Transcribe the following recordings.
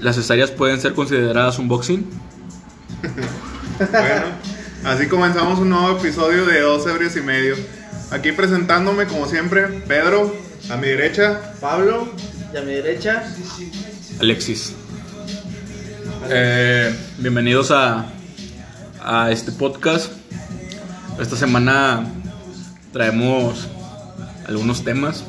¿Las cesáreas pueden ser consideradas un boxing? Bueno, así comenzamos un nuevo episodio de Dos Ebrios y Medio. Aquí presentándome, como siempre, Pedro, a mi derecha. Pablo, y a mi derecha. Alexis. Eh, bienvenidos a, a este podcast. Esta semana traemos algunos temas.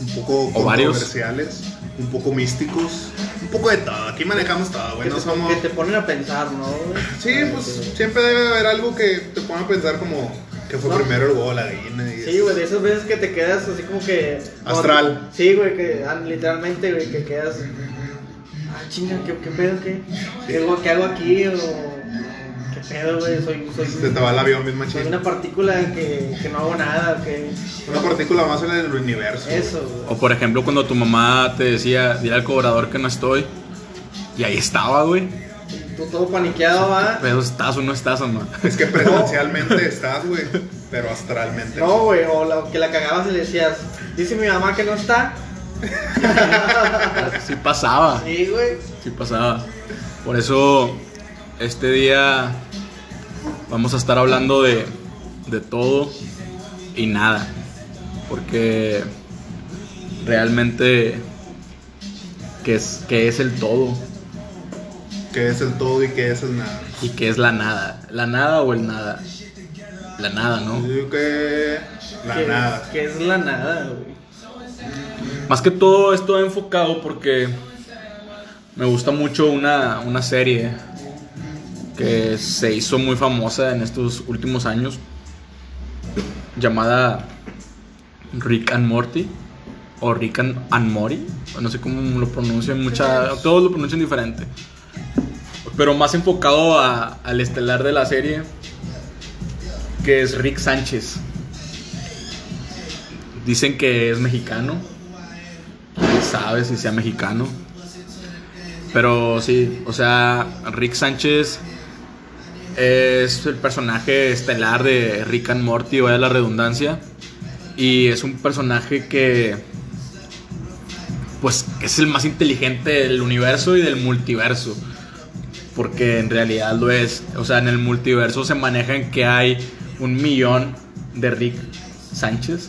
Un poco O varios. controversiales, un poco místicos, un poco de todo. Aquí manejamos todo, güey. que, No somos. que te ponen a pensar, ¿no? güey? Sí, pues que- siempre debe haber algo que te ponga a pensar como que fue No. primero el huevo la gallina. Y Sí, güey, de esas veces que te quedas así como que. Astral. Sí, güey, que ah, literalmente, güey, que quedas. Ah, chinga, ¿qué, qué pedo, qué? ¿Qué hago, qué hago aquí? O. ¿Qué pedo, güey? Soy, soy, Se te va el avión bien soy machín. una partícula que, que no hago nada, que. Una partícula más en el universo. Eso, güey. O por ejemplo cuando tu mamá te decía, dile al cobrador que no estoy. Y ahí estaba, güey. Tú todo paniqueado, va. Pero estás o no estás, mamá. Es que presencialmente estás, güey, pero astralmente. No, güey, o la, que la cagabas y le decías, dice mi mamá que no está. Sí pasaba. Sí, güey. Sí pasaba. Por eso este día vamos a estar hablando de, de todo y nada. Porque realmente, ¿qué es, qué es el todo? ¿Qué es el todo y qué es el nada? ¿Y qué es la nada? ¿La nada o el nada? La nada, ¿no? Yo digo que la nada. Que es la nada, güey. Más que todo esto enfocado porque me gusta mucho una, una serie que se hizo muy famosa en estos últimos años llamada Rick and Morty o Rick and, and Morty, no sé cómo lo pronuncian, mucha, todos lo pronuncian diferente, pero más enfocado al estelar de la serie que es Rick Sánchez. Dicen que es mexicano, sabe si sea mexicano. Pero sí, o sea, Rick Sánchez es el personaje estelar de Rick and Morty, vaya la redundancia. Y es un personaje que, pues, es el más inteligente del universo y del multiverso. Porque en realidad lo es. O sea, en el multiverso se maneja en que hay un millón de Rick Sánchez.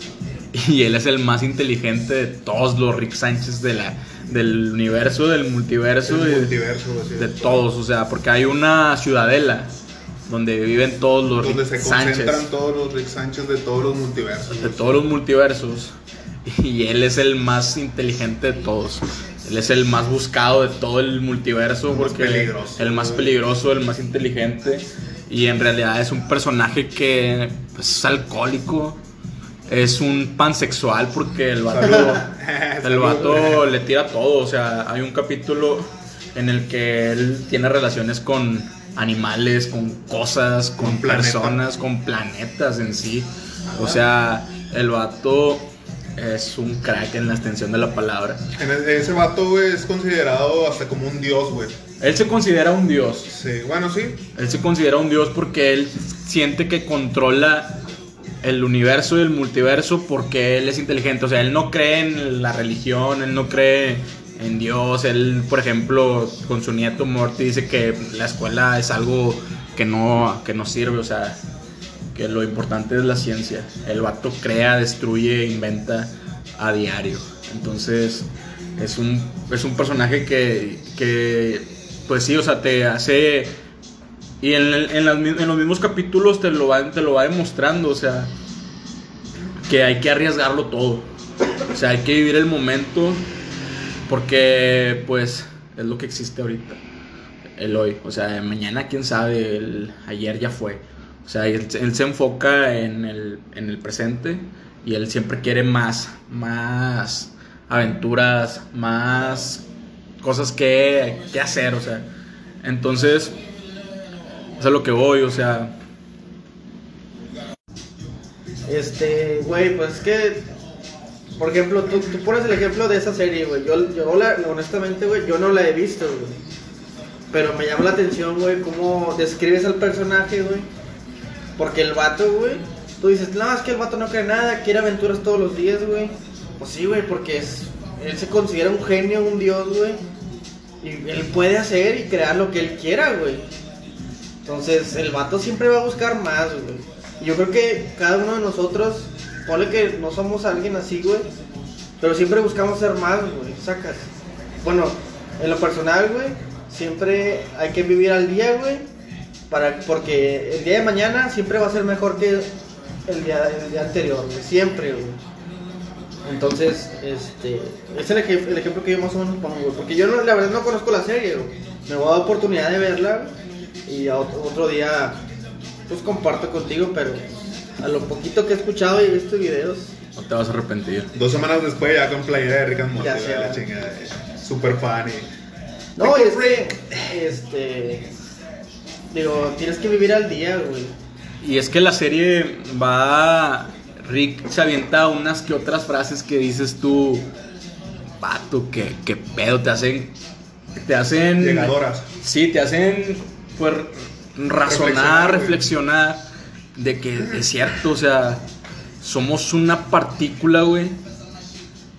Y él es el más inteligente de todos los Rick Sánchez de la, del universo, del multiverso. El de- multiverso, de es. todos, o sea, porque hay una ciudadela donde viven todos los Donde Rick se concentran Sánchez todos los Rick Sánchez de todos los multiversos. de todos los multiversos y él es el más inteligente de todos. Él es el más buscado de todo el multiverso El más porque peligroso. el más peligroso, el más inteligente y en realidad es un personaje que pues, es alcohólico. Es un pansexual porque el vato, el vato le tira todo. O sea, hay un capítulo en el que él tiene relaciones con animales, con cosas, con, planeta. personas, con planetas en sí. O sea, el vato es un crack en la extensión de la palabra. E- ese vato, güey, es considerado hasta como un dios, güey. Él se considera un dios. Sí, bueno, sí. Él se considera un dios porque él siente que controla el universo y el multiverso porque él es inteligente. O sea, él no cree en la religión, él no cree en Dios. Él, por ejemplo, con su nieto Morty dice que la escuela es algo que no, que no sirve. O sea, que lo importante es la ciencia. El vato crea, destruye, inventa a diario. Entonces, es un, es un personaje que, que, pues sí, o sea, te hace... Y en, en las en los mismos capítulos te lo, va, te lo va demostrando, o sea, que hay que arriesgarlo todo. O sea, hay que vivir el momento porque, pues, es lo que existe ahorita. El hoy. O sea, mañana, quién sabe, el ayer ya fue. O sea, él, se enfoca en el, en el presente y él siempre quiere más, más aventuras, más cosas que, que hacer, o sea. Entonces, es a lo que voy, o sea, Este, güey, pues es que, por ejemplo, tú, tú pones el ejemplo de esa serie, güey. Yo, yo la, honestamente, güey, yo no la he visto, güey. Pero me llama la atención, güey, cómo describes al personaje, güey. Porque el vato, güey, tú dices, no, es que el vato no cree nada, quiere aventuras todos los días, güey. Pues sí, güey, porque es él se considera un genio, un dios, güey. Y él puede hacer y crear lo que él quiera, güey. Entonces, el vato siempre va a buscar más, güey. Yo creo que cada uno de nosotros, ponle que no somos alguien así, güey. Pero siempre buscamos ser más, güey. Sacas. Bueno, en lo personal, güey, siempre hay que vivir al día, güey. Para, porque el día de mañana siempre va a ser mejor que el día, anterior. Siempre, güey. Entonces, este, es el, el ejemplo que yo más o menos pongo, güey. Porque yo no, la verdad no conozco la serie, güey. Me voy a dar oportunidad de verla y otro, otro día, pues comparto contigo, pero a lo poquito que he escuchado y he visto videos, No te vas a arrepentir. Dos semanas después ya con playera de Rick and Morty, Ya sé, la chingada. eh, Super fan y... No, y es que, este, digo, tienes que vivir al día, güey. Y es que la serie va. Rick se avienta unas que otras frases que dices tú. Pato, que, que pedo, te hacen. Te hacen. Llegadoras. Sí, te hacen. Pues Reflexionar, razonar, güey. reflexionar. De que es cierto, o sea. Somos una partícula, güey.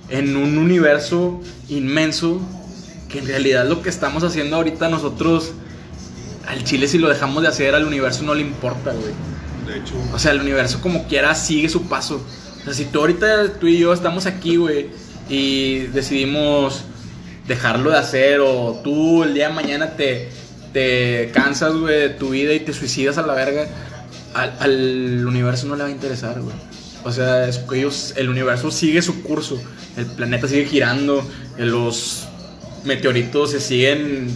En un universo inmenso. Que en realidad lo que estamos haciendo ahorita nosotros. Al chile, si lo dejamos de hacer, al universo no le importa, güey. De hecho, O sea, el universo como quiera sigue su paso. O sea, si tú ahorita, tú y yo estamos aquí, güey, y decidimos dejarlo de hacer, o tú el día de mañana te, te cansas, güey, de tu vida y te suicidas a la verga, al, al universo no le va a interesar, güey. O sea, es que ellos, el universo sigue su curso, el planeta sigue girando, los meteoritos se siguen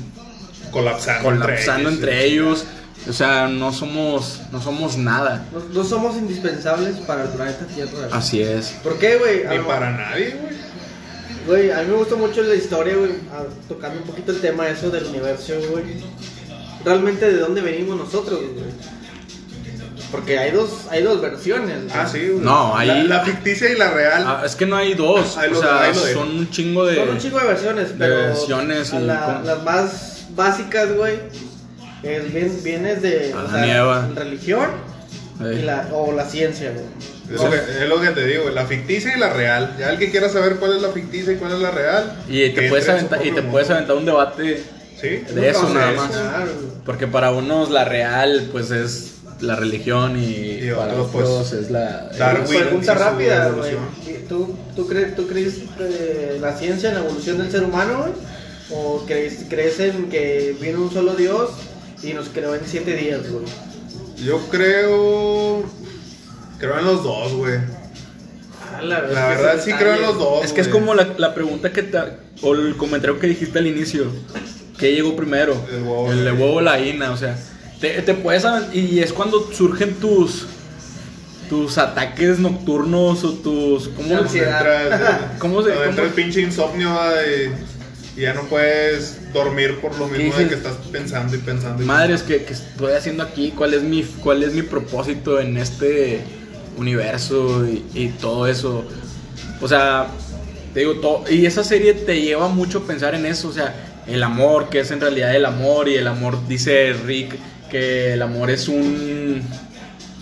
colapsando, colapsando entre ellos. ellos. O sea, no somos, no somos nada. No, no somos indispensables para el planeta Tierra. Así es. ¿Por qué, güey? Ni para nadie, güey. Güey, a mí me gusta mucho la historia, güey, tocando un poquito el tema eso del universo, güey. Realmente de dónde venimos nosotros, güey. Porque hay dos, hay dos versiones. güey. Ah, sí. No, ahí- La, la ficticia y la real. Ah, es que no hay dos. O sea, son un chingo de. Son un chingo de versiones, pero versiones y la- las más básicas, güey, es bien, vienes de o Adán y Eva. religión y la, o la ciencia, güey. Es, lo que, es lo que te digo, la ficticia y la real. Ya el que quiera saber cuál es la ficticia y cuál es la real. Y te puedes aventar, y te puedes aventar un debate. Sí, de eso nada más. Claro. Porque para unos la real, pues es la religión. Y, Y para pues, es la. Darwin. Pregunta rápida, güey. evolución. ¿Y ¿Tú, tú, crees, ¿Tú crees eh, la ciencia en la evolución del ser humano, güey? ¿O crees, crees en que vino un solo Dios y nos creó en siete días, güey? Yo creo. Creo en los dos, güey. Ah, la La es que verdad sí creo en los dos. Es que es como la, la pregunta que te. O el comentario que dijiste al inicio. ¿Qué llegó primero? El huevo. El de huevo o la gallina, o sea. Te, te puedes. Y es cuando surgen tus. Tus ataques nocturnos o tus. ¿Cómo ansiedad. ¿Cómo se- entra el pinche insomnio y, y ya no puedes dormir por lo mismo de que estás pensando y pensando. y Madres, ¿qué, qué estoy haciendo aquí? ¿Cuál es mi, cuál es mi propósito en este universo y, y todo eso? O sea, te digo, todo, y esa serie te lleva mucho a pensar en eso, o sea, el amor, que es en realidad el amor, y el amor, dice Rick, que el amor es un...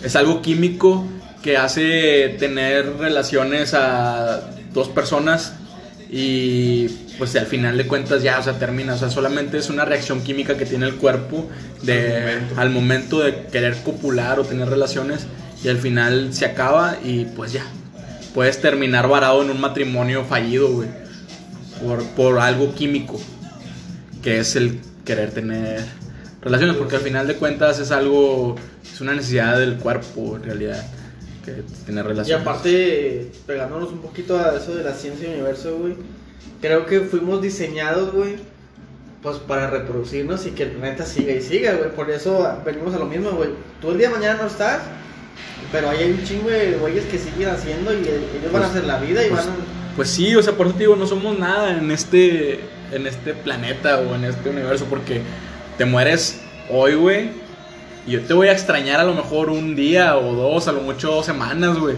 es algo químico que hace tener relaciones a dos personas y pues al final de cuentas ya, o sea, termina, o sea, solamente es una reacción química que tiene el cuerpo de, Al momento. al momento de querer copular o tener relaciones y al final se acaba y pues ya, puedes terminar varado en un matrimonio fallido, güey, por, por algo químico, que es el querer tener relaciones, porque al final de cuentas es algo, es una necesidad del cuerpo en realidad, que tener Y relaciones. aparte, pegándonos un poquito a eso de la ciencia y universo, güey, creo que fuimos diseñados, güey, pues para reproducirnos y que el planeta siga y siga, güey. Por eso venimos a lo mismo, güey. Tú el día de mañana no estás, pero ahí hay un chingo de güeyes que siguen haciendo y ellos van a hacer la vida y pues, van a... Pues sí, o sea, por eso te digo, no somos nada en este, en este planeta o en este universo, porque te mueres hoy, güey, y yo te voy a extrañar a lo mejor un día o dos, a lo mucho dos semanas, güey.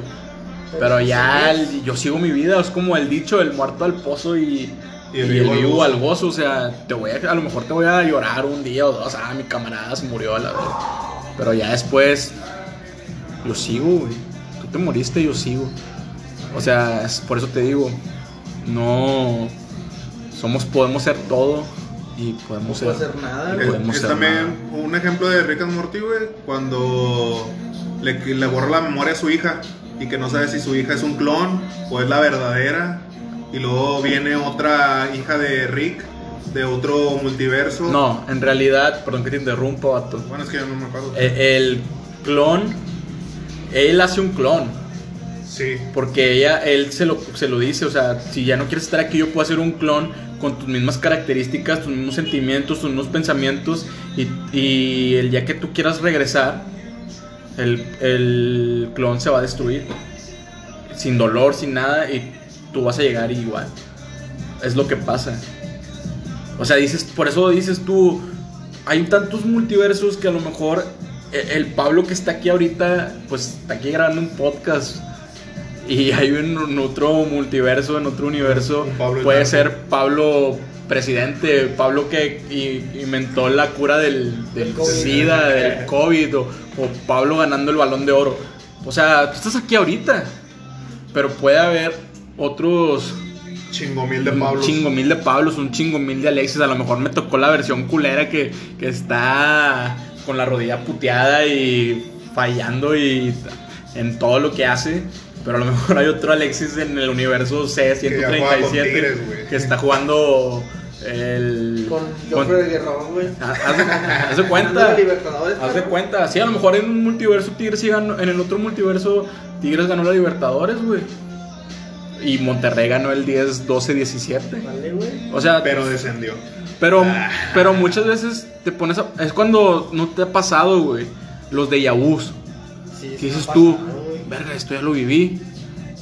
Pero ya el- yo sigo mi vida, es como el dicho, el muerto al pozo y, Y y el vivo al gozo. al gozo. O sea, te voy a, a lo mejor te voy a llorar un día o dos, ah, mi camarada se murió a la vez. Pero ya después, yo sigo, güey. Tú te moriste, yo sigo. O sea, es- por eso te digo, no somos podemos ser todo y podemos No ser, puedo hacer nada, y podemos Es también nada. un ejemplo de Rick and Morty, güey, cuando le, le borra la memoria a su hija y que no sabe si su hija es un clon o es la verdadera. Y luego viene otra hija de Rick de otro multiverso. No, en realidad, perdón que te interrumpa, vato. Bueno, es que yo no me acuerdo. Eh, El clon, él hace un clon. sí. Porque ella, él se lo, se lo dice, o sea, si ya no quieres estar aquí, yo puedo hacer un clon con tus mismas características, tus mismos sentimientos, tus mismos pensamientos, y, el día que tú quieras regresar, el, el clon se va a destruir. Sin dolor, sin nada, y tú vas a llegar igual. Es lo que pasa. O sea, dices, por eso dices tú, hay tantos multiversos que a lo mejor e- el Pablo que está aquí ahorita, pues está aquí grabando un podcast. Y hay un, otro multiverso, en otro universo, puede ser Pablo presidente, Pablo que inventó la cura del, del Del COVID. SIDA, del COVID, o, o Pablo ganando el balón de oro. O sea, tú estás aquí ahorita, pero puede haber otros Chingo mil de un Pablos. chingo mil de Pablos, un chingo mil de Alexis. A lo mejor me tocó la versión culera que, que está con la rodilla puteada y fallando y en todo lo que hace. Pero a lo mejor hay otro Alexis en el universo ya juega con C137 Tigres, güey. que está jugando el. Con con- Joffrey Guerrón, güey. Ah, Haz de- cuenta. Haz de cuenta. Sí, a lo mejor en un multiverso Tigres sí ganó. En el otro multiverso Tigres ganó la Libertadores, güey. Y Monterrey ganó el 10, 12, 17. Vale, güey. O sea, Pero descendió. pero, pero muchas veces te pones a- Es cuando no te ha pasado, güey. Los de Yabús. Sí, Que dices tú. Verga, esto ya lo viví.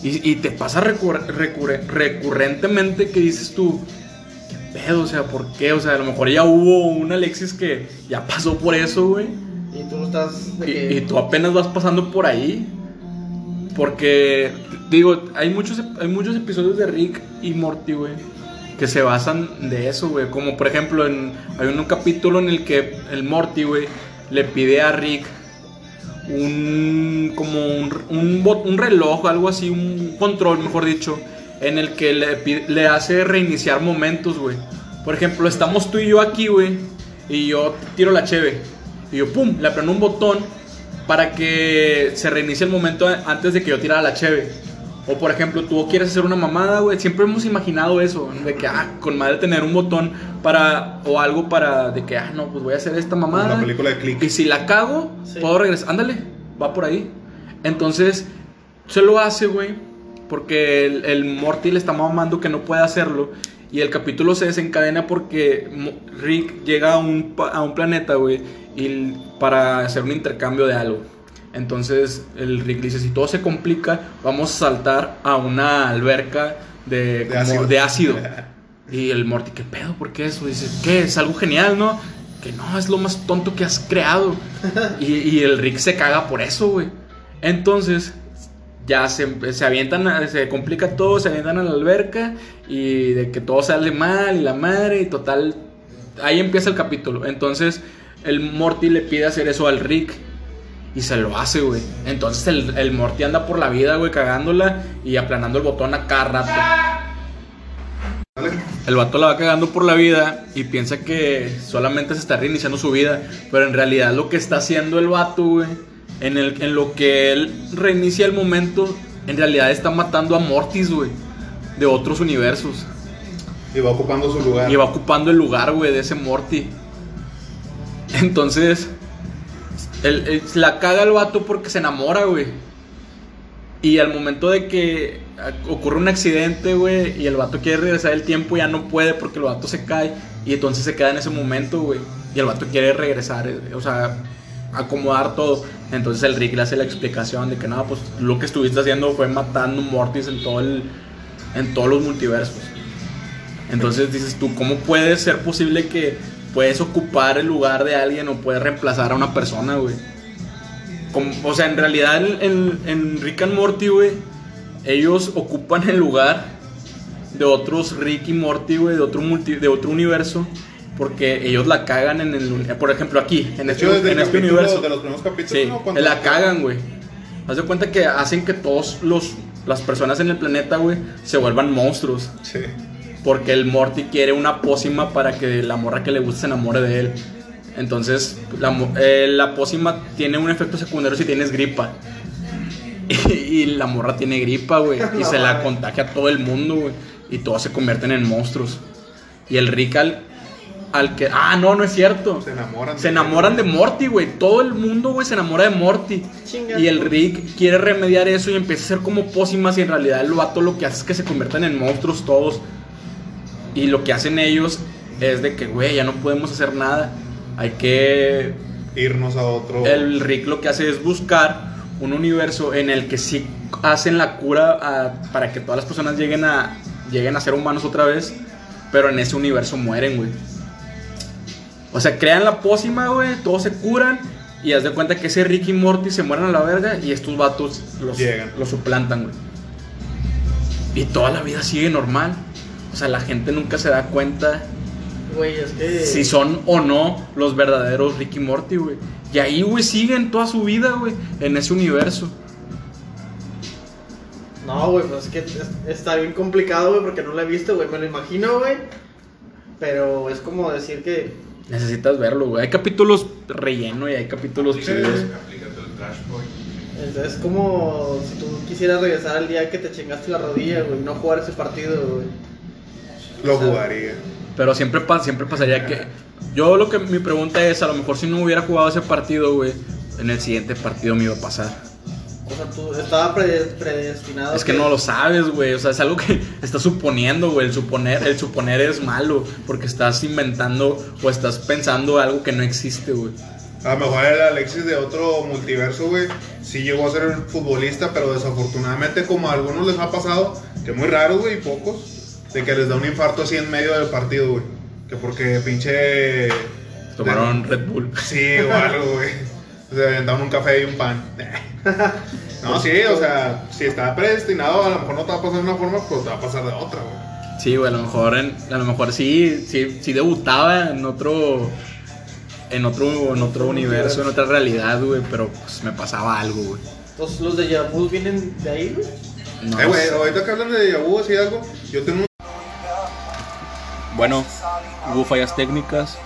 Y, y te pasa recurre- recurre- recurrentemente que dices tú, ¿qué pedo? O sea, ¿por qué? O sea, a lo mejor ya hubo un Alexis que ya pasó por eso, güey. Y tú no estás de Y, que... y tú apenas vas pasando por ahí. Porque, digo, hay muchos, hay muchos episodios de Rick y Morty, güey, que se basan de eso, güey. Como por ejemplo, en, hay un capítulo en el que el Morty, güey, le pide a Rick un, como un, un, reloj, algo así, un control, mejor dicho, en el que le, le hace reiniciar momentos, güey. Por ejemplo, estamos tú y yo aquí, güey, y yo tiro la cheve, y yo, pum, le aprendo un botón para que se reinicie el momento antes de que yo tirara la cheve. O por ejemplo, tú quieres hacer una mamada, güey. Siempre hemos imaginado eso, de que, ah, con madre tener un botón para, o algo para, de que, ah, no, pues voy a hacer esta mamada. La película de Click. Y si la cago, Sí. puedo regresar. Ándale, va por ahí. Entonces, se lo hace, güey. Porque el, el Morty le está mamando que no puede hacerlo. Y el capítulo se desencadena porque Rick llega a un, pa- a un planeta, güey. Y para hacer un intercambio de algo. Entonces el Rick dice, si todo se complica, vamos a saltar a una alberca de, De como ácido. de ácido. Y el Morty, ¿qué pedo? ¿Por qué eso? Dice, ¿qué? Es algo genial, ¿no? Que no, es lo más tonto que has creado. y, y el Rick se caga por eso, güey. Entonces, ya se, se avientan, se complica todo, se avientan a la alberca y de que todo sale mal y la madre y total, ahí empieza el capítulo. Entonces, el Morty le pide hacer eso al Rick. Y se lo hace, güey. Entonces el, el Morty anda por la vida, güey, cagándola y aplanando el botón a cada rato. El vato la va cagando por la vida y piensa que solamente se está reiniciando su vida. Pero en realidad lo que está haciendo el vato, güey, en, el, en lo que él reinicia el momento, en realidad está matando a Mortis, güey, de otros universos. Y va ocupando su lugar. Y va ocupando el lugar, güey, de ese Morty. Entonces, él- él- la caga el vato porque se enamora, güey. Y al momento de que ocurre un accidente, güey, y el vato quiere regresar el tiempo, ya no puede porque el vato se cae. Y entonces se queda en ese momento, güey. Y el vato quiere regresar, eh, o sea, acomodar todo. Entonces el Rick le hace la explicación de que no, pues lo que estuviste haciendo fue matando Mortis en todo el, en todos los multiversos. Entonces dices tú, ¿cómo puede ser posible que puedes ocupar el lugar de alguien o puedes reemplazar a una persona, güey? Como- o sea, en realidad en, en- Rick and Morty, güey, ellos ocupan el lugar de otros Rick y Morty, güey, de otro multi- de otro universo, porque ellos la cagan en el, por ejemplo, aquí, en este, hecho, en este universo. de los primeros capítulos, Sí, ¿no? La cagan, güey. Haz de cuenta que hacen que todos los las personas en el planeta, güey, se vuelvan monstruos. Sí. Porque el Morty quiere una pócima para que la morra que le gusta se enamore de él. Entonces, la, eh, la pócima tiene un efecto secundario si tienes gripa. Y, y la morra tiene gripa, güey. Y No, se la contagia a todo el mundo, güey. Y todos se convierten en monstruos. Y el Rick al, al que... Ah, no, no es cierto. Se enamoran. Se enamoran de Morty, güey. Todo el mundo, güey, se enamora de Morty. Y el Rick quiere remediar eso y empieza a ser como pócimas y en realidad el vato lo que hace es que se conviertan en monstruos todos. Y lo que hacen ellos es de que, güey, ya no podemos hacer nada. Hay que... Irnos a otro. El Rick lo que hace es buscar un universo en el que sí hacen la cura a- para que todas las personas lleguen a, lleguen a ser humanos otra vez. Pero en ese universo mueren, güey. O sea, crean la pócima, güey, todos se curan. Y haz de cuenta que ese Rick y Morty se mueren a la verga y estos vatos los, Llegan. los suplantan, güey. Y toda la vida sigue normal. O sea, la gente nunca se da cuenta Güey, es que. si son o no los verdaderos Rick y Morty, güey. Y ahí, güey, siguen toda su vida, güey, en ese universo. No, güey, pues es que es- está bien complicado, güey, porque no lo he visto, güey. Me lo imagino, güey. Pero es como decir que. Necesitas verlo, güey. Hay capítulos relleno y hay capítulos chidos. Aplícate el trash boy. Es, es como si tú quisieras regresar al día que te chingaste la rodilla, güey. No jugar ese partido, güey. Lo jugaría. Pero siempre, siempre pasaría que. Yo lo que mi pregunta es: a lo mejor si no hubiera jugado ese partido, güey, en el siguiente partido me iba a pasar. O sea, tú estaba prede- predestinado. Es que no lo sabes, güey. O sea, es algo que estás suponiendo, güey. El suponer, el suponer es malo. Porque estás inventando o estás pensando algo que no existe, güey. A lo mejor el Alexis de otro multiverso, güey, sí llegó a ser futbolista, pero desafortunadamente, como a algunos les ha pasado, que muy raro, güey, y pocos, de que les da un infarto así en medio del partido, güey. Que porque pinche. Tomaron Red Bull. Sí, o algo, güey. O sea, daban un café y un pan. No, sí, o sea, si está predestinado, a lo mejor no te va a pasar de una forma, pues te va a pasar de otra, güey. Sí, güey, a lo mejor en- a lo mejor sí, sí, sí debutaba en otro en otro en otro universo, en otra realidad, güey, pero pues me pasaba algo, güey. Entonces, los de Yabuz vienen de ahí, güey. No eh, güey, ahorita que hablan de Yabu, así algo, yo tengo un. Bueno, hubo fallas técnicas.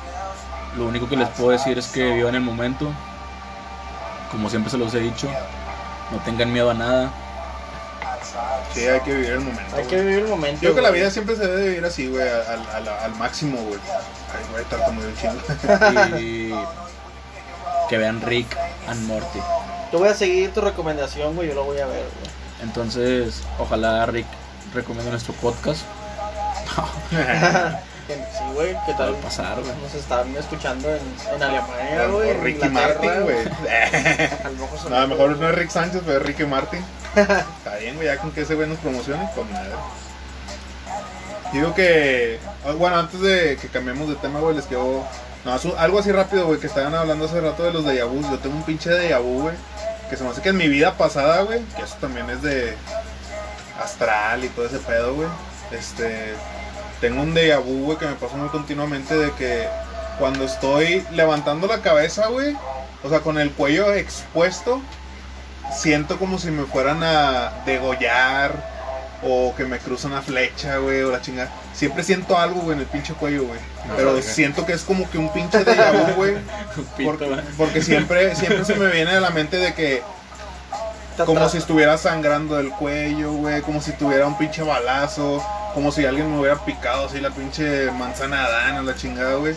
Lo único que les puedo decir es que vivan el momento. Como siempre se los he dicho, no tengan miedo a nada. Sí, hay que vivir el momento. Hay que vivir el momento. Yo creo que la vida siempre se debe vivir así, güey, al, al, al máximo, güey. Ay, güey, muy chingo. Y que vean Rick and Morty. Yo voy a seguir tu recomendación, güey. Yo lo voy a ver, güey. Entonces, ojalá Rick recomiende nuestro podcast. Sí, güey. ¿Qué tal? Pasar, güey. Nos están escuchando en, en Alemania, güey. en Ricky Martin, güey. A lo mejor No, mejor no es Rick Sánchez, pero es Ricky Martin. Está bien, güey, ya con que ese güey nos promocione, con madre. Digo que, ah, bueno, antes de que cambiemos de tema, güey, les quiero... No, algo así rápido, güey, que estaban hablando hace rato de los de Yabus. Yo tengo un pinche de Yabu, güey, que se me hace que en mi vida pasada, güey, que eso también es de astral y todo ese pedo, güey. Este, tengo un déjà vu, güey, que me pasa muy continuamente de que cuando estoy levantando la cabeza, güey, o sea, con el cuello expuesto, siento como si me fueran a degollar o que me cruza una flecha, güey, o la chingada. Siempre siento algo, güey, en el pinche cuello, güey. Pero siento que es como que un pinche vu, güey. Porque, porque siempre, siempre se me viene a la mente de que Como si estuviera sangrando del cuello, güey, como si tuviera un pinche balazo, como si alguien me hubiera picado así la pinche manzana Adán, la chingada, güey.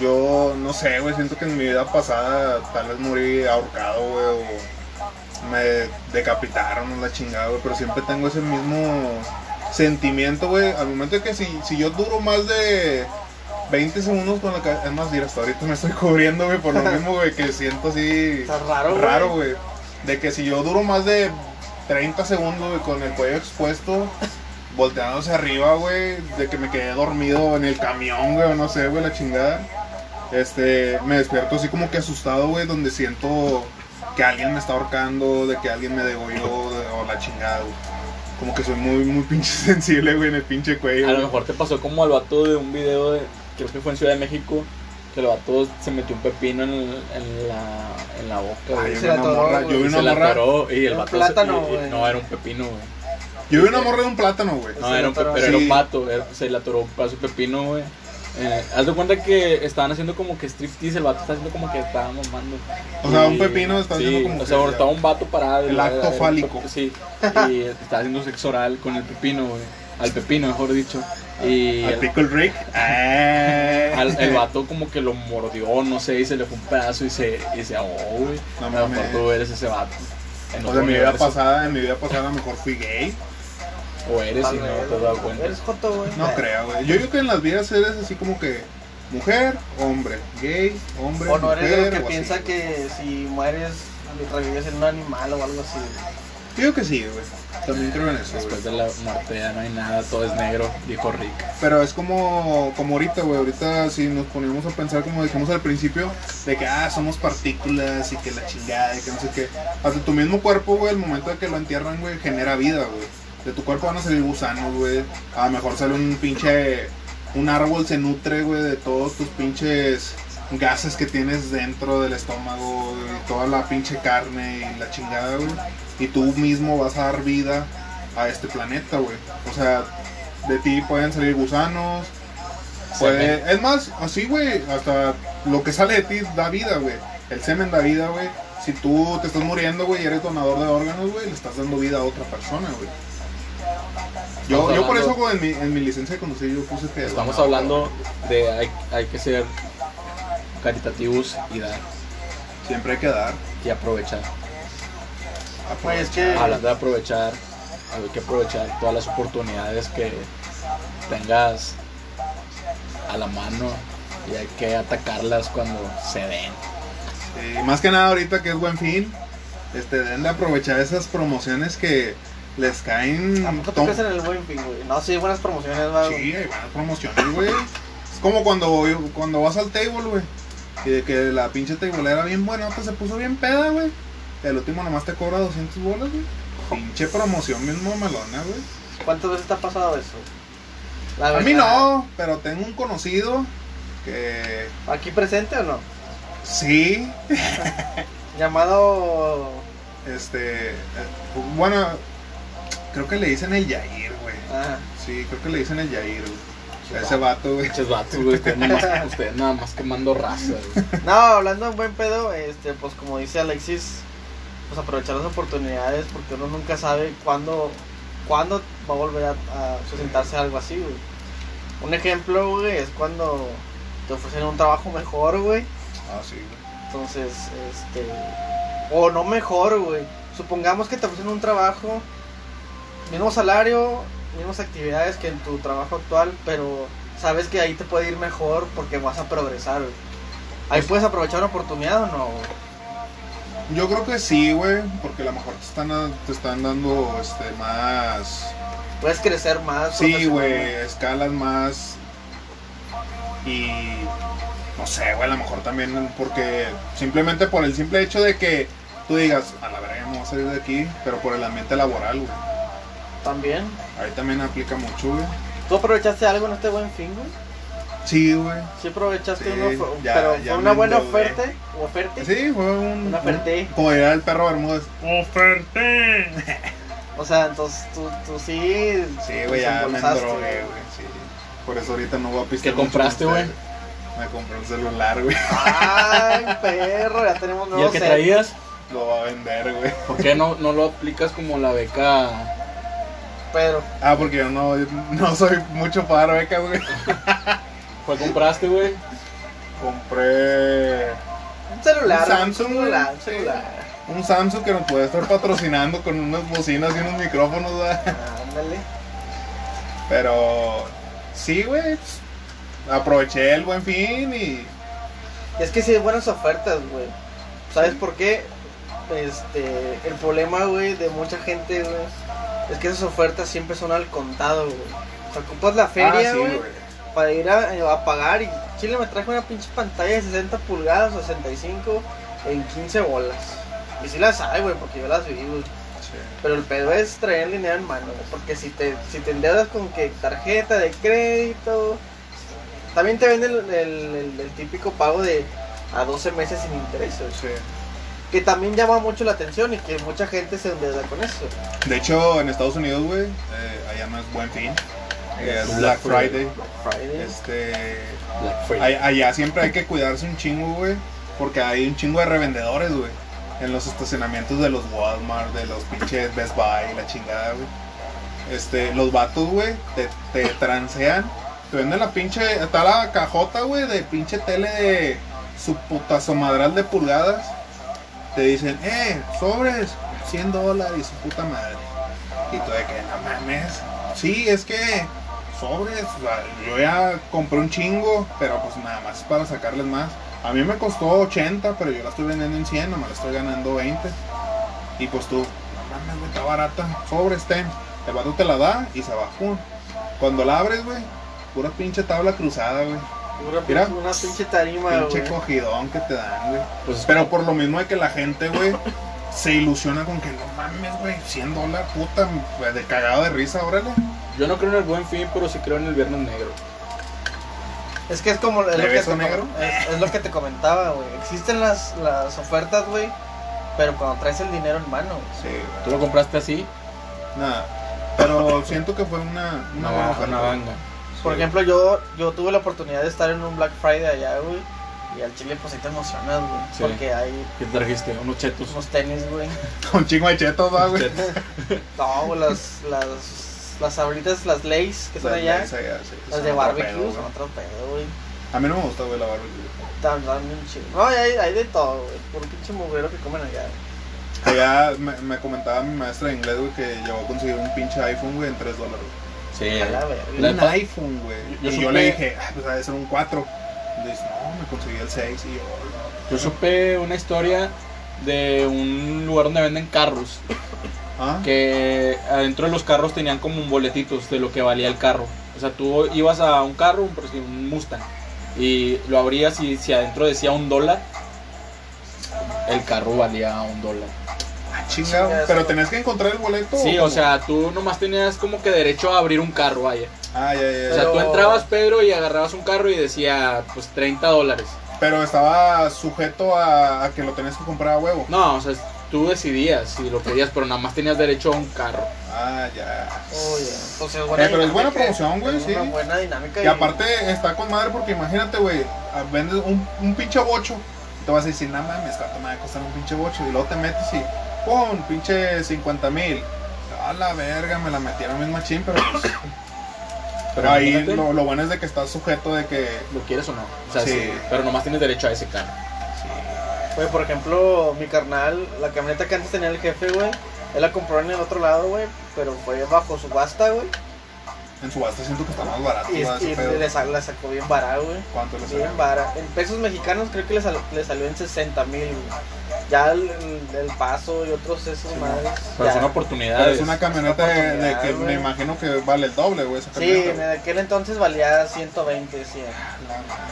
Yo no sé, güey, siento que en mi vida pasada tal vez morí ahorcado, güey, o me decapitaron la chingada, güey, pero siempre tengo ese mismo sentimiento, güey, al momento de que si, si yo duro más de 20 segundos con la cabeza, es más, mira, hasta ahorita me estoy cubriendo, güey, por lo mismo, güey, que siento así Está raro, güey. raro, güey. De que si yo duro más de 30 segundos, güey, con el cuello expuesto, volteando hacia arriba, güey, de que me quedé dormido en el camión, güey, o no sé, güey, la chingada. Este, me despierto así como que asustado, güey, donde siento que alguien me está ahorcando, de que alguien me degolló, de- o la chingada, güey. Como que soy muy, muy pinche sensible, güey, en el pinche cuello. A lo mejor te pasó como al vato de un video de, creo que fue en Ciudad de México, que el vato se metió un pepino en, el- en la, en la boca, Ay, güey. yo se vi la una atoró, morra, yo vi Y una se la morra. atoró y el vato se- plátano, y- y- güey. no era un pepino, güey. Yo vi una morra de un plátano, güey. No, Se era un, pe- atoró. pero era un Sí. pato, era- se le atoró un paso pepino, güey. Eh, haz de cuenta que estaban haciendo como que striptease, el vato está haciendo como que estaba mamando. O sea, un Y- pepino está sí, haciendo como O sea, estaba un vato parado. y El la- acto fálico. Sí, y estaba haciendo sexo oral con el pepino, güey. Al pepino, mejor dicho. Y Al el, Pickle Rick. Ah. al- el vato como que lo mordió, no sé, y se le fue un pedazo y se, y se ahogó, güey. No a lo mejor tú eres ese vato. En O otro sea, en mi vida pasada, en mi vida pasada a lo mejor fui gay. O eres Tal y no te has dado cuenta. Eres joto, güey. No creo, güey. Yo digo que en las vidas eres así como que mujer, hombre, gay, hombre, O no eres de mujer, los que así, piensa que si mueres revives en un animal o algo así. Yo digo que sí, güey. También creo en eso, güey. Después de la muerte ya no hay nada, todo es negro, dijo Rick. Pero es como, como ahorita, güey. Ahorita si nos ponemos a pensar, como dijimos al principio, de que, ah, somos partículas y que la chingada y que no sé qué. Hasta tu mismo cuerpo, güey, el momento de que lo entierran, güey, genera vida, güey. De tu cuerpo van a salir gusanos, güey. A lo mejor sale un pinche... Un árbol se nutre, güey, de todos tus pinches gases que tienes dentro del estómago, y toda la pinche carne y la chingada, güey. Y tú mismo vas a dar vida a este planeta, güey. O sea, de ti pueden salir gusanos. Puede, es más, así, güey, hasta lo que sale de ti da vida, güey. El semen da vida, güey. Si tú te estás muriendo, güey, y eres donador de órganos, güey, le estás dando vida a otra persona, güey. Yo, yo por eso, en mi, en mi licencia de conducir, yo puse que... Estamos hablando de hay, hay que ser caritativos y dar Siempre hay que dar. y aprovechar. Pues que- Hablando de aprovechar, hay que aprovechar todas las oportunidades que tengas a la mano y hay que atacarlas cuando se den. Y más que nada ahorita que es buen fin, este, deben de aprovechar esas promociones que les caen... ¿A crees en el buen fin, güey? No, sí, buenas promociones, va. Sí, hay buenas promociones, güey. Es como cuando, cuando vas al table, güey. Y de que la pinche table era bien buena, se puso bien peda, güey. El último nomás te cobra 200 bolas, güey. Pinche promoción bien mamalona, güey. ¿Cuántas veces te ha pasado eso? La A mí no, pero tengo un conocido que ¿Aquí presente o no? sí, Llamado. este, eh, bueno, creo que le dicen el Yair, güey. Ah, Sí, creo que le dicen el Yair, güey. A ese vato, güey. Muchos vatos, güey, ustedes nada nada más quemando raza, güey. No, hablando de buen pedo, este, pues como dice Alexis, pues aprovechar las oportunidades porque uno nunca sabe cuándo, cuándo va a volver a, a sustentarse algo así, güey. Un ejemplo, güey, es cuando te ofrecen un trabajo mejor, güey. Ah, sí, güey. Entonces, este, o no mejor, güey. Supongamos que te ofrecen un trabajo, mismo salario, mismas actividades que en tu trabajo actual, pero sabes que ahí te puede ir mejor porque vas a progresar, güey. Ahí puedes aprovechar una oportunidad o no, güey? Yo creo que sí, güey, porque a lo mejor te están, te están dando este, más... Puedes crecer más. Sí, güey, escalas más. Y no sé, güey, a lo mejor también porque simplemente por el simple hecho de que tú digas, a la verga, me voy a salir de aquí, pero por el ambiente laboral, güey. También. Ahí también aplica mucho, güey. ¿Tú aprovechaste algo en este buen fin, güey? Sí, güey. Sí aprovechaste Sí, una ya- pero ya fue una buena endeudé. oferta oferta. Sí, fue un. Una oferté. un- como diría el perro Bermúdez. ¡Oferté! O sea, entonces tú, tú sí. Sí, güey, ya me endrogué, güey. Sí. Por eso ahorita no voy a pistear. ¿Qué compraste, güey? Me compré un celular, güey. Ay, perro, ya tenemos ¿Y nuevo el que traías? Lo va a vender, güey. ¿Por qué no, no lo aplicas como la beca? Pero, Ah, porque yo no, no soy mucho para dar beca, güey. ¿Cuál compraste, güey? Compré un celular. Un Samsung, un celular, un celular. un Samsung que nos puede estar patrocinando con unas bocinas y unos micrófonos, ¿verdad? Ándale. Pero sí, güey. Aproveché el buen fin y. Es que sí hay buenas ofertas, güey. ¿Sabes por qué? Este, el problema, güey, de mucha gente, güey, es que esas ofertas siempre son al contado, güey. O sea, ocupas la feria, Ah, sí, güey, para ir a, a pagar y Chile me trajo una pinche pantalla de 60 pulgadas o 65 en 15 bolas. Y sí las hay, güey, porque yo las vi, güey. Sí. Pero el pedo es traer dinero en mano, güey, porque si te, si te endeudas con que tarjeta de crédito, también te venden el, el- el- el típico pago de a 12 meses sin intereses. Sí. que también llama mucho la atención y que mucha gente se endeuda con eso. De hecho, en Estados Unidos, güey, eh, allá no es buen fin. Eh, Black Friday. Black Friday. Este. Black Friday. Ay- Allá siempre hay que cuidarse un chingo, güey. Porque hay un chingo de revendedores, güey. En los estacionamientos de los Walmart, de los pinches Best Buy, la chingada, güey. Este, los vatos, güey, te, te transean. Te venden la pinche. Está la cajota, güey, de pinche tele de su putazo madral de pulgadas. Te dicen, eh, sobres, 100 dólares y su puta madre. Y tú de que, no mames. Sí, es que sobres, yo ya compré un chingo, pero pues nada más es para sacarles más. A mí me costó 80, pero yo la estoy vendiendo en 100, nomás la estoy ganando 20. Y pues tú, no mames, güey, está barata, sobres, ten. El vato te la da y se va, pum. Cuando la abres, güey, pura pinche tabla cruzada, güey. Una, Mira. pinche- una pinche tarima, Pinche güey. cogidón que te dan, güey. Pues, Pero por lo mismo de que la gente, güey, se ilusiona con que no mames, güey, 100 dólares, puta, de cagado de risa, órale. Yo no creo en el buen fin, pero sí creo en el viernes negro. Es que es como es ¿Le lo, que te, negro? es, es lo que te comentaba, güey. Existen las, las ofertas, güey, pero cuando traes el dinero en mano, güey. Sí, güey. ¿Tú lo compraste así? Nada. Pero siento que fue una, una baja. Por ejemplo, yo, yo tuve la oportunidad de estar en un Black Friday allá, güey. Y al chile, pues ahí te emocionas, güey. Sí. Porque hay ¿Qué te trajiste? Unos chetos. unos tenis, güey. Con chingo de chetos, va, güey. No, güey, las, las, las abritas, las Lays que son Las allá. Lays allá, sí, Las son de barbecue pedo, son otro pedo, güey. A mí no me gusta, güey, la barbecue. Tan, tan bien chido. No, hay, hay de todo, güey. Por pinche mugrero que comen allá. güey. Allá me, me comentaba mi maestra de inglés, güey, que llegó a conseguir un pinche iPhone, güey, en 3 dólares. Sí. A la verga. La un iPhone, güey. Yo y supe- yo le dije, ah, pues debe ser un 4. Y le dice, no, me conseguí el 6. Y yo, Yo supe una historia de un lugar donde venden carros. ¿Ah? Que adentro de los carros tenían como un boletitos de lo que valía el carro. O sea, tú ibas a un carro, un, Mustang, y lo abrías y si adentro decía un dólar, el carro valía un dólar. Ah, chingado. Chinga, Pero tenés que encontrar el boleto. Sí, o sea, tú nomás tenías como que derecho a abrir un carro, vaya. Ah, ya, ya, ya. O sea, Pero- tú entrabas, Pedro, y agarrabas un carro y decía, pues 30 dólares. Pero estaba sujeto a, a que lo tenías que comprar a huevo. No, o sea, tú decidías si lo querías, pero nada más tenías derecho a un carro. Ah, ya. Oye, pues es Eh, pero es buena dinámica, promoción, güey, es sí. Una buena dinámica. Y aparte está con madre porque imagínate, güey, ah, vendes un, un pinche bocho. y Te vas a decir, nada mames, cuánto me va a costar un pinche bocho. Y luego te metes y, pum, pinche 50 mil. A la verga, me la metieron bien machín, pero pues. Pero ahí lo bueno es de que estás sujeto de que. ¿Lo quieres o no? O sea, Sí. sí, pero nomás tienes derecho a ese carro. Güey, por ejemplo, mi carnal, la camioneta que antes tenía el jefe, güey, él la compró en el otro lado, güey, pero fue bajo subasta, güey. En subasta siento que está más barato. Y. Ese y pedo. le, sa- la sacó bien barata, güey. ¿Cuánto le sale? Bien vara. En pesos mexicanos creo que le, sal- le salió en 60 mil, Ya el, el- el paso y otros esos madres. Pero ya. son Pero oportunidades. es una camioneta de, de oportunidad, que güey. me imagino que vale el doble, güey. Esa Sí, en aquel entonces valía 120, 100.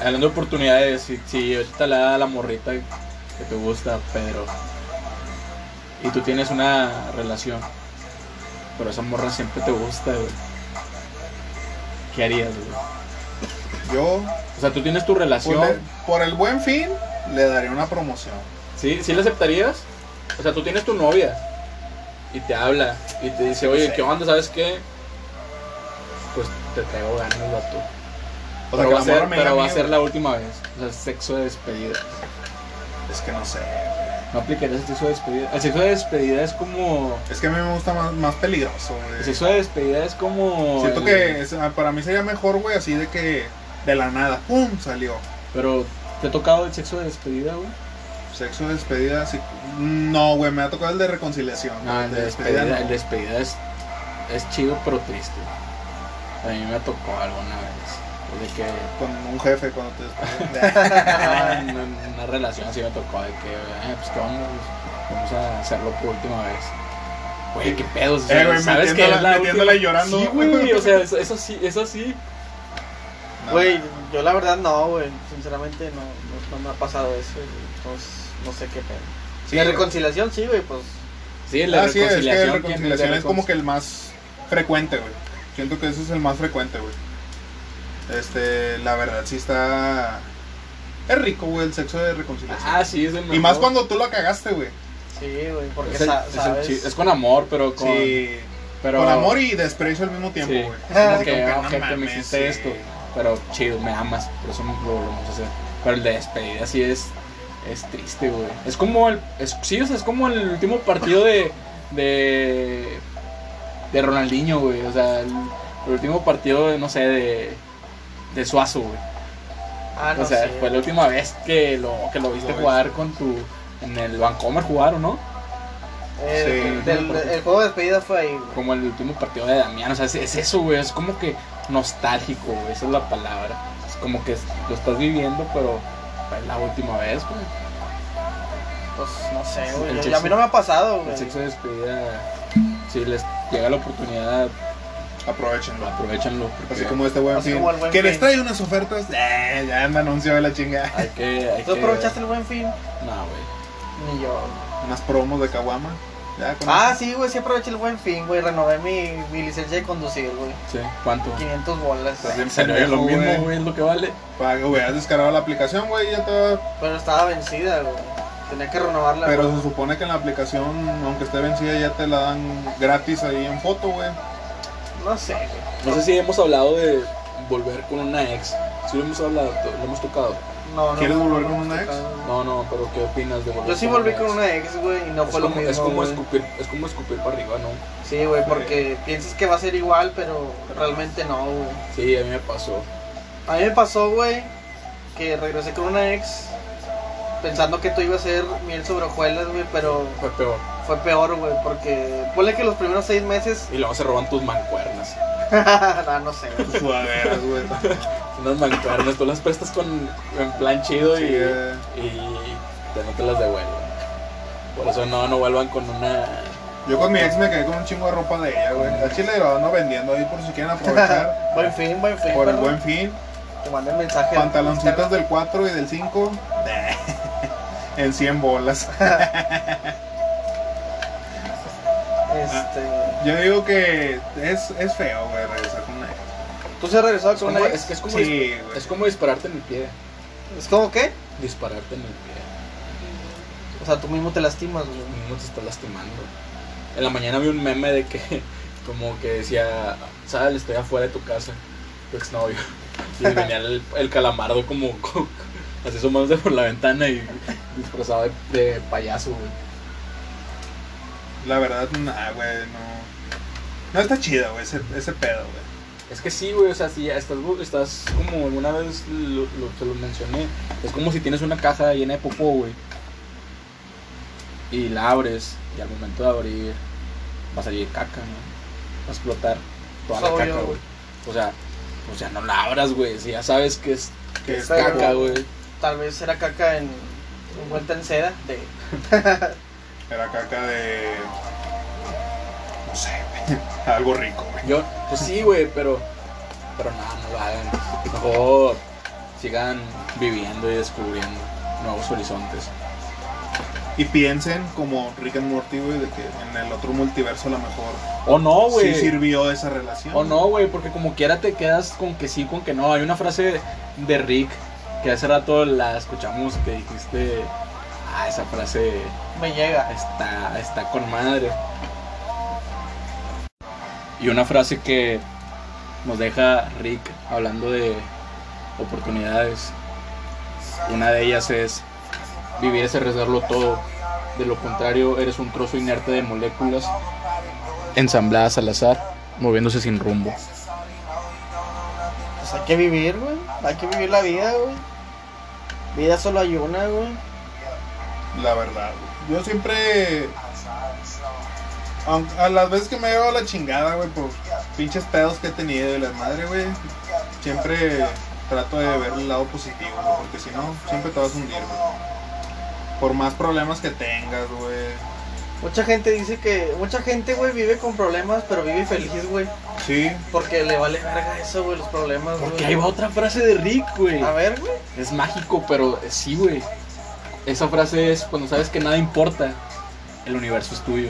Hablando de oportunidades, si, si ahorita le da la morrita que te gusta, Pedro, y tú tienes una relación, pero esa morra siempre te gusta, güey. ¿Qué harías, güey? Yo, O sea, tú tienes tu relación, le- por el buen fin, le daría una promoción. ¿sí? ¿Sí la aceptarías? O sea, tú tienes tu novia y te habla y te dice, oye, ¿qué onda? ¿Sabes qué? Pues te traigo ganas, vato. O sea, pero que va, la a ser, pero va a ser la última vez. O sea, sexo de despedida. Es que no sé. ¿No aplicarías el sexo de despedida? El sexo de despedida es como... Es que a mí me gusta más, más peligroso, güey. El sexo de despedida es como... Siento el- que es- ah, para mí sería mejor, güey, así de que de la nada, ¡pum! salió. Pero, ¿te ha tocado el sexo de despedida, güey? Sexo de despedida, sí. No, güey, me ha tocado el de reconciliación. No, güey, el de despedida, no. el de despedida es, es chido, pero triste. A mí me tocó alguna vez. De que... Con un jefe cuando te en, en una relación así me tocó de que, eh, pues qué onda, pues, vamos a hacerlo por última vez. Güey, qué pedos, o sea, Eh, güey, ¿sabes que es la última? llorando. Sí, güey, o sea, eso, eso sí, eso sí. No, Güey, yo la verdad no, güey. Sinceramente no, no, no me ha pasado eso. Entonces, no sé qué pedo. Sí, güey. reconciliación, sí, güey, pues. Sí, la Ah, sí, es que reconciliación. la ¿quién reconciliación de es como que el más frecuente, güey. Siento que ese es el más frecuente, güey. Este, la verdad sí está Es rico, güey, el sexo de reconciliación. Ah, sí, es el mejor. y más cuando tú la cagaste, güey. Sí, güey, porque Es, el- sa- es el sabes. chi- es con amor, pero con. Sí. pero, Con amor y desprecio al mismo tiempo, Sí. güey. Como Así que, ah, no gente, me mames, hiciste sí. esto. Pero chido, me amas. Por eso lo volvemos a hacer. Pero el de despedida sí es. Es triste, güey. Es como el. Es, sí, o sea, es como el último partido de. De. De Ronaldinho, güey. O sea, el, el último partido, de, no sé, de. De Suazo, güey. Ah, no o sea, sé. fue la última vez que lo, que lo viste Lo jugar con tu. En el Vancomer jugaron, ¿no? Eh, Sí. del- el juego de despedida fue ahí, güey. Como el último partido de Damián. O sea, es, es eso, güey. Es como que nostálgico, güey. Esa es la palabra. Es como que lo estás viviendo, pero es la última vez, güey. Pues no sé, güey. El yo- sexo- A mí no me ha pasado, El güey. sexo de despedida, si les llega la oportunidad, Aprovechenlo. aprovechenlo. Así como este buen Así fin. como el buen Que les fin. trae unas ofertas. Eh, ya me anunció de la chinga. hay que. Hay ¿Tú que- aprovechaste el buen fin? No, güey. Ni yo. Unas promos de Caguama. Ah, eso. sí, güey, sí aproveché el buen fin, güey. Renové mi, mi licencia de conducir, güey. Sí, ¿cuánto? 500 bolas. Sería lo mismo, güey. güey, es lo que vale. Para que hubieras descargado la aplicación, güey, ya te... Pero estaba vencida, güey. Tenía que renovarla. Pero güey. se supone que en la aplicación, aunque esté vencida, ya te la dan gratis ahí en foto, güey. No sé, güey. No sé si hemos hablado de volver con una ex. Si lo hemos hablado, lo hemos tocado. No, no. ¿Quieres no, volver no, con una ex? no. No, pero ¿qué opinas de volver Yo sí volví con una ex, güey, y no Es fue como, lo mismo. es como güey. escupir, es como escupir para arriba, ¿no? Sí, güey, porque piensas que va a ser igual, pero realmente no, güey. Sí, a mí me pasó. A mí me pasó, güey, que regresé con una ex pensando que esto iba a ser miel sobre hojuelas, güey, pero Fue peor. Fue peor, güey, porque ponle que los primeros seis meses, Y luego se roban tus mancuernas. no, no sé, güey. Tus sudaderas, güey. Unas mancuernas, tú las prestas con en plan chido Sí, y, eh. y te no te las devuelven. Por eso no, no vuelvan con una. Yo con mi ex me quedé con un chingo de ropa de ella, güey. A Chile lo ando vendiendo ahí por si quieren aprovechar. buen fin, buen fin, por el buen fin. Te mandé el mensaje. Pantaloncitos del 4 y del 5. en 100 bolas. Este, Yo digo que es, es feo, güey, regresar con una ex. ¿Tú se has regresado Es con una es ex? que es como, Sí, dis- güey. es como dispararte en el pie. ¿Es como qué? Dispararte en el pie. O sea, tú mismo te lastimas, güey. No te está lastimando. En la mañana vi un meme de que, como que decía, sal, estoy afuera de tu casa, tu exnovio. Y venía el, el calamardo como, como así asomándose por la ventana y disfrazado de, de payaso, güey. La verdad, nah, güey, no. No está chido, güey, ese, ese pedo, güey. Es que sí, güey, o sea, si ya estás, estás como alguna vez lo, lo- te lo mencioné, es como si tienes una caja llena de popó, güey. Y la abres, y al momento de abrir, va a salir caca, ¿no? Va a explotar toda la caca, güey. O sea, o sea, no la abras, güey, si ya sabes que es, que es caca, güey. Tal vez era caca en, envuelta en seda. De, Era caca de. No sé. Algo rico, güey. Yo, pues sí, güey, pero, pero nada, no lo hagan. Mejor sigan viviendo y descubriendo nuevos horizontes. Y piensen como Rick and Morty, güey, de que en el otro multiverso a lo mejor O no, güey. sí sirvió esa relación. O no, güey, porque como quiera te quedas con que sí, con que no. Hay una frase de Rick que hace rato la escuchamos que dijiste, ah, esa frase me llega. está, está con madre. Y una frase que nos deja Rick hablando de oportunidades. Una de ellas es, vivir es arriesgarlo todo. De lo contrario, eres un trozo inerte de moléculas ensambladas al azar, moviéndose sin rumbo. Pues hay que vivir, güey. Hay que vivir la vida, güey. Vida solo hay una, güey. La verdad, güey. Yo siempre. aunque- A las veces que me he llevado la chingada, güey, por pinches pedos que he tenido y la madre, güey. Siempre trato de ver el lado positivo, güey, porque si no, siempre te vas a hundir, güey. Por más problemas que tengas, güey. Mucha gente dice que. Mucha gente, güey, vive con problemas, pero vive feliz, güey. Sí, Porque le vale verga eso, güey, los problemas, güey. Porque ahí va otra frase de Rick, güey. A ver, güey. Es mágico, pero eh, sí, güey. Esa frase es cuando sabes que nada importa, el universo es tuyo.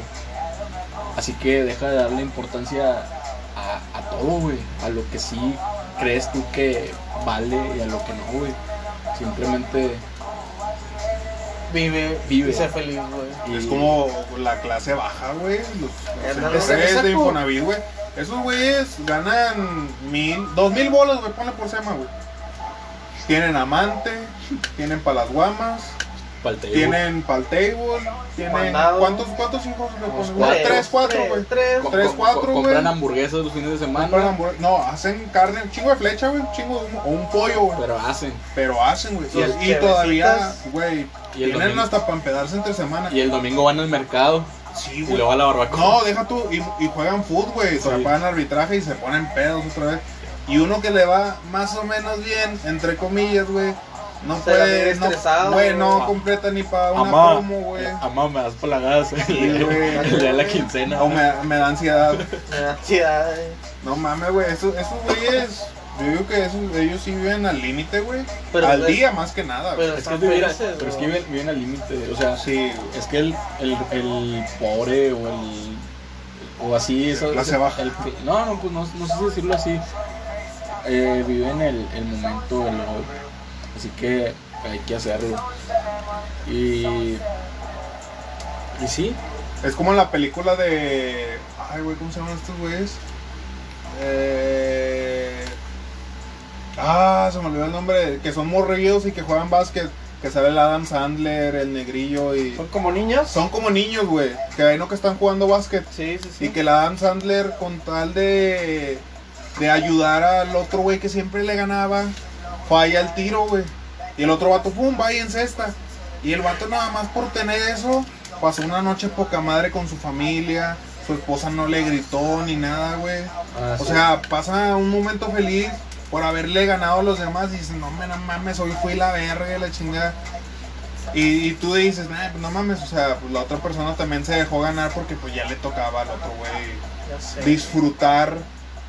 Así que deja de darle importancia a, a todo, güey. A lo que sí crees tú que vale y a lo que no, güey. Simplemente Vive, Vive. y sé feliz, güey. y- Es como la clase baja, güey. Los, de Infonavit, güey. Esos güeyes ganan mil, dos mil bolas, güey. Ponle por sema, güey. Tienen amante, tienen para las guamas, pa'l table. tienen pa'l table, tienen. Mandado. ¿Cuántos, ¿Cuántos hijos le ponen? cuatro. Tres, cuatro, Tres, güey. Tres. Tres, cuatro, güey. Compran hamburguesas los fines de semana. No, hacen carne, un chingo de flecha, güey. Un chingo de humo, o un pollo, güey. Pero hacen. Pero hacen, güey. Y el Y, todavía, güey. Y Tienen domingo. hasta para empedarse entre semana. Y el domingo van al mercado. Sí, Y güey. luego a la barbacoa. No, deja tú, y, y juegan fútbol, güey, se Sí. pagan arbitraje y se ponen pedos otra vez. Y uno que le va más o menos bien, entre comillas, güey, no Se puede, no, estresado, güey, no güey. completa ni para una Amá, promo, güey. amá, me das por la gas. Sí, güey. El de la quincena. O me, me da ansiedad. Me da ansiedad, güey. No mames, güey, esos, esos güeyes, yo digo que esos, ellos sí viven al límite, güey. Al es- día más que nada, güey. pero- Es que, felices, pero es que ¿no? viven, viven al límite. O sea, Sí, güey. es que el, el, el pobre o el. O así. Eso, Clase baja. el- no, no, pues no, no sé si decirlo así. Eh, viven el, el momento hoy. Así que hay que hacerlo. Y. Y sí, Es como en la película de. Ay, güey, ¿cómo se llaman estos güeyes? Eh... Ah, se me olvidó el nombre. Que son morrillos y que juegan básquet. Que sale el Adam Sandler, el negrillo y. ¿Son como niños? Son como niños, güey. Que hay no que están jugando básquet. Sí, sí, sí. Y que el Adam Sandler, con tal de. De ayudar al otro güey que siempre le ganaba, falla el tiro, güey. Y el otro vato, pum, va y encesta. Y el vato nada más por tener eso, pasó una noche poca madre con su familia. Su esposa no le gritó ni nada, güey. Ah, O sí. sea, pasa un momento feliz por haberle ganado a los demás. Y dicen, no, me, no mames, hoy fui la verga, la chingada. Y, y tú dices, nah, pues no mames, o sea, pues la otra persona también se dejó ganar porque pues ya le tocaba al otro güey disfrutar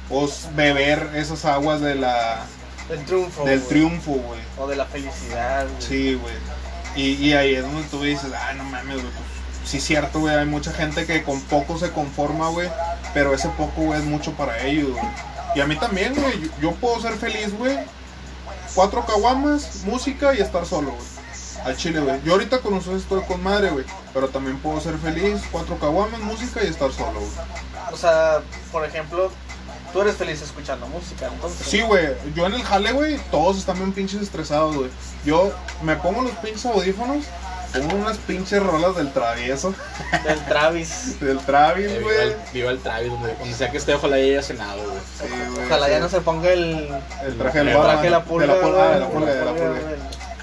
o beber esas aguas de la, Del triunfo. del triunfo, güey. O de la felicidad, güey. Sí, güey. Y, y ahí es donde tú dices, ah, no mames, güey. Pues, sí, es cierto, güey. Hay mucha gente que con poco se conforma, güey. Pero ese poco, güey, es mucho para ellos, güey. Y a mí también, güey. Yo, yo puedo ser feliz, güey. Cuatro caguamas, música y estar solo, güey. Al chile, güey. Yo ahorita con ustedes estoy con madre, güey. Pero también puedo ser feliz. Cuatro caguamas, música y estar solo, güey. O sea, por ejemplo, tú eres feliz escuchando música, entonces. Sí, güey. Yo en el jale, güey, todos están bien pinches estresados, güey. Yo me pongo los pinches audífonos, pongo unas pinches rolas del travieso, Del Travis. del Travis, Eh, viva, güey. el, viva el Travis, donde, donde sea que esté, ojalá ya haya cenado, güey. Sí, güey, Ojalá sí. ya no se ponga el. El traje El de la pulga. De la pulga, ah, de la güey, pulga, de la pulga. güey.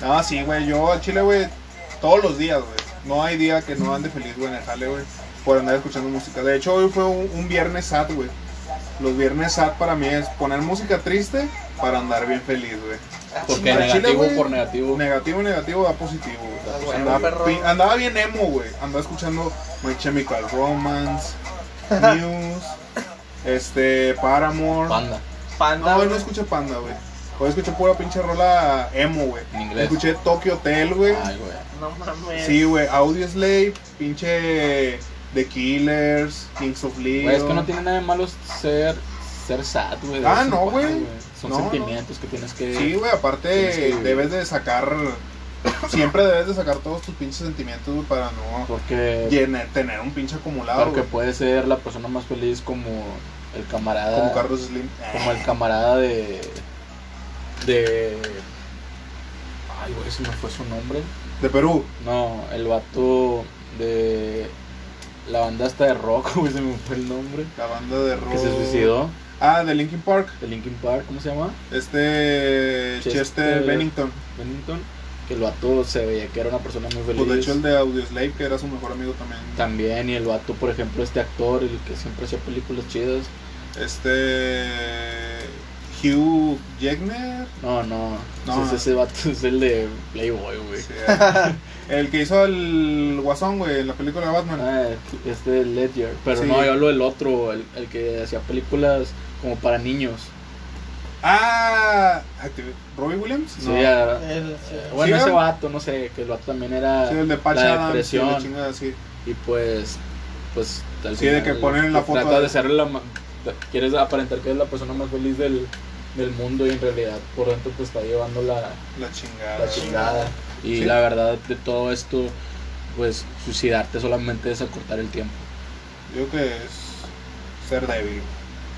Ah, sí, güey. Yo al chile, güey, todos los días, güey. No hay día que no ande feliz, güey, en el jale, güey. Por andar escuchando música. De hecho, hoy fue un, un viernes sad, güey. Los viernes sad para mí es poner música triste para andar bien feliz, güey. Porque Al chile, negativo por negativo. Negativo, negativo, da positivo, güey. Ah, bueno, andaba, perro. pi- andaba bien emo, güey. Andaba escuchando My Chemical Romance, Muse, este, Paramore. Panda. Panda. No, hoy no escuché Panda, güey. Hoy escuché pura pinche rola emo, güey. En inglés. Escuché Tokyo Hotel, güey. Ay, güey. No mames. Sí, güey. Audio Slave, pinche The Killers, Kings of Leon. Güey, es que no tiene nada de malo ser, ser sad, güey. Ah, no, güey. Son No, sentimientos que tienes que. Sí, güey, aparte que debes de sacar. Siempre debes de sacar todos tus pinches sentimientos, güey, para no Porque, llenar- tener un pinche acumulado. porque güey. puede ser la persona más feliz como el camarada. Como Carlos Slim. como el camarada de. De. Ay, güey, se me fue su nombre. De Perú. No, el vato de. La banda esta de rock, güey, se me fue el nombre. La banda de rock. Que se suicidó. Ah, de Linkin Park. De Linkin Park, ¿cómo se llama? Este. Chester, Chester Bennington. Bennington. Que el vato se veía que era una persona muy feliz. Pues de hecho el de Audioslave, que era su mejor amigo también. También, y el vato, por ejemplo, este actor, el que siempre hacía películas chidas. Este. Hugh Jackner. No, no. No. Ese, ese vato es el de Playboy, güey. Sí, el que hizo el Guasón, güey, en la película de Batman. Ah, este Ledger. Pero Sí. no, yo hablo del otro, el, el que hacía películas como para niños. Ah, Robbie Williams. Sí, No. ya- sí. bueno, ¿Sí, ese vato, no sé, que el vato también era Sí, el de Patch la depresión. la chingada así. Y pues, pues, al Sí, de que ponen la foto Trata de- de ser la. Quieres aparentar que es la persona más feliz del, del mundo y en realidad por dentro te está llevando la, La chingada. la chingada. Y Sí. la verdad de todo esto, pues suicidarte solamente es acortar el tiempo. Yo creo que es ser débil.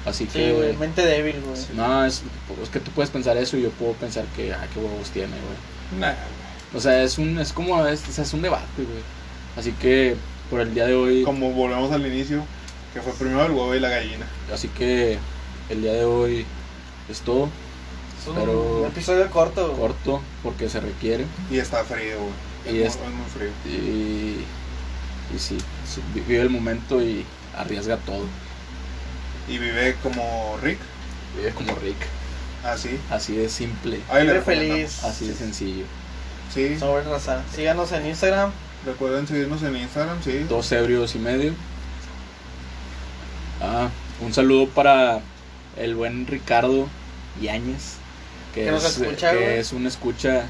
Así Sí, que... güey, mente débil, güey. No, es, es que tú puedes pensar eso y yo puedo pensar que, ah, qué huevos tiene, güey. Nah, O sea, es un, es como, es, o sea, es un debate, güey. Así que, por el día de hoy, Como volvemos al inicio, que fue primero el huevo y la gallina. así que, el día de hoy es todo, Es un Pero- episodio corto, güey. corto, porque se requiere. Y está frío, güey. Es, Y muy, es- muy frío. Y, y sí, sí, vi- vive el momento y arriesga todo. Y vive como Rick. Vive como Rick, Así. así de simple, Ahí le feliz. así de sencillo. Sí. Sobre raza. Síganos en Instagram. Recuerden seguirnos en Instagram, sí. Dos ebrios y medio. Ah, un saludo para el buen Ricardo Yáñez, que, es, escucha, que es un escucha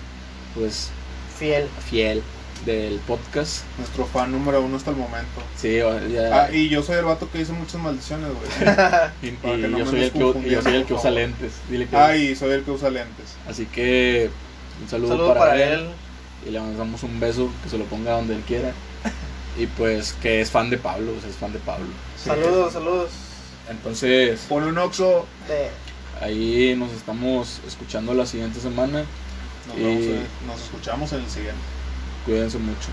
pues Fiel. fiel del podcast. Nuestro fan número uno hasta el momento. Sí, ya, Ah, y yo soy el vato que dice muchas maldiciones, güey. y- no yo soy el que, y yo confundiendo, soy el que por usa lentes. Dile que Ah, y soy el que usa lentes. Así que un saludo, Saludo para, para él, él. y le mandamos un beso, que se lo ponga donde él quiera. Y pues que es fan de Pablo, o sea, es fan de Pablo. Sí. Saludos, saludos. Entonces, Ponle un oxo. De... ahí nos estamos escuchando la siguiente semana. Nos, Y- vemos en- nos escuchamos en el siguiente. Cuídense mucho.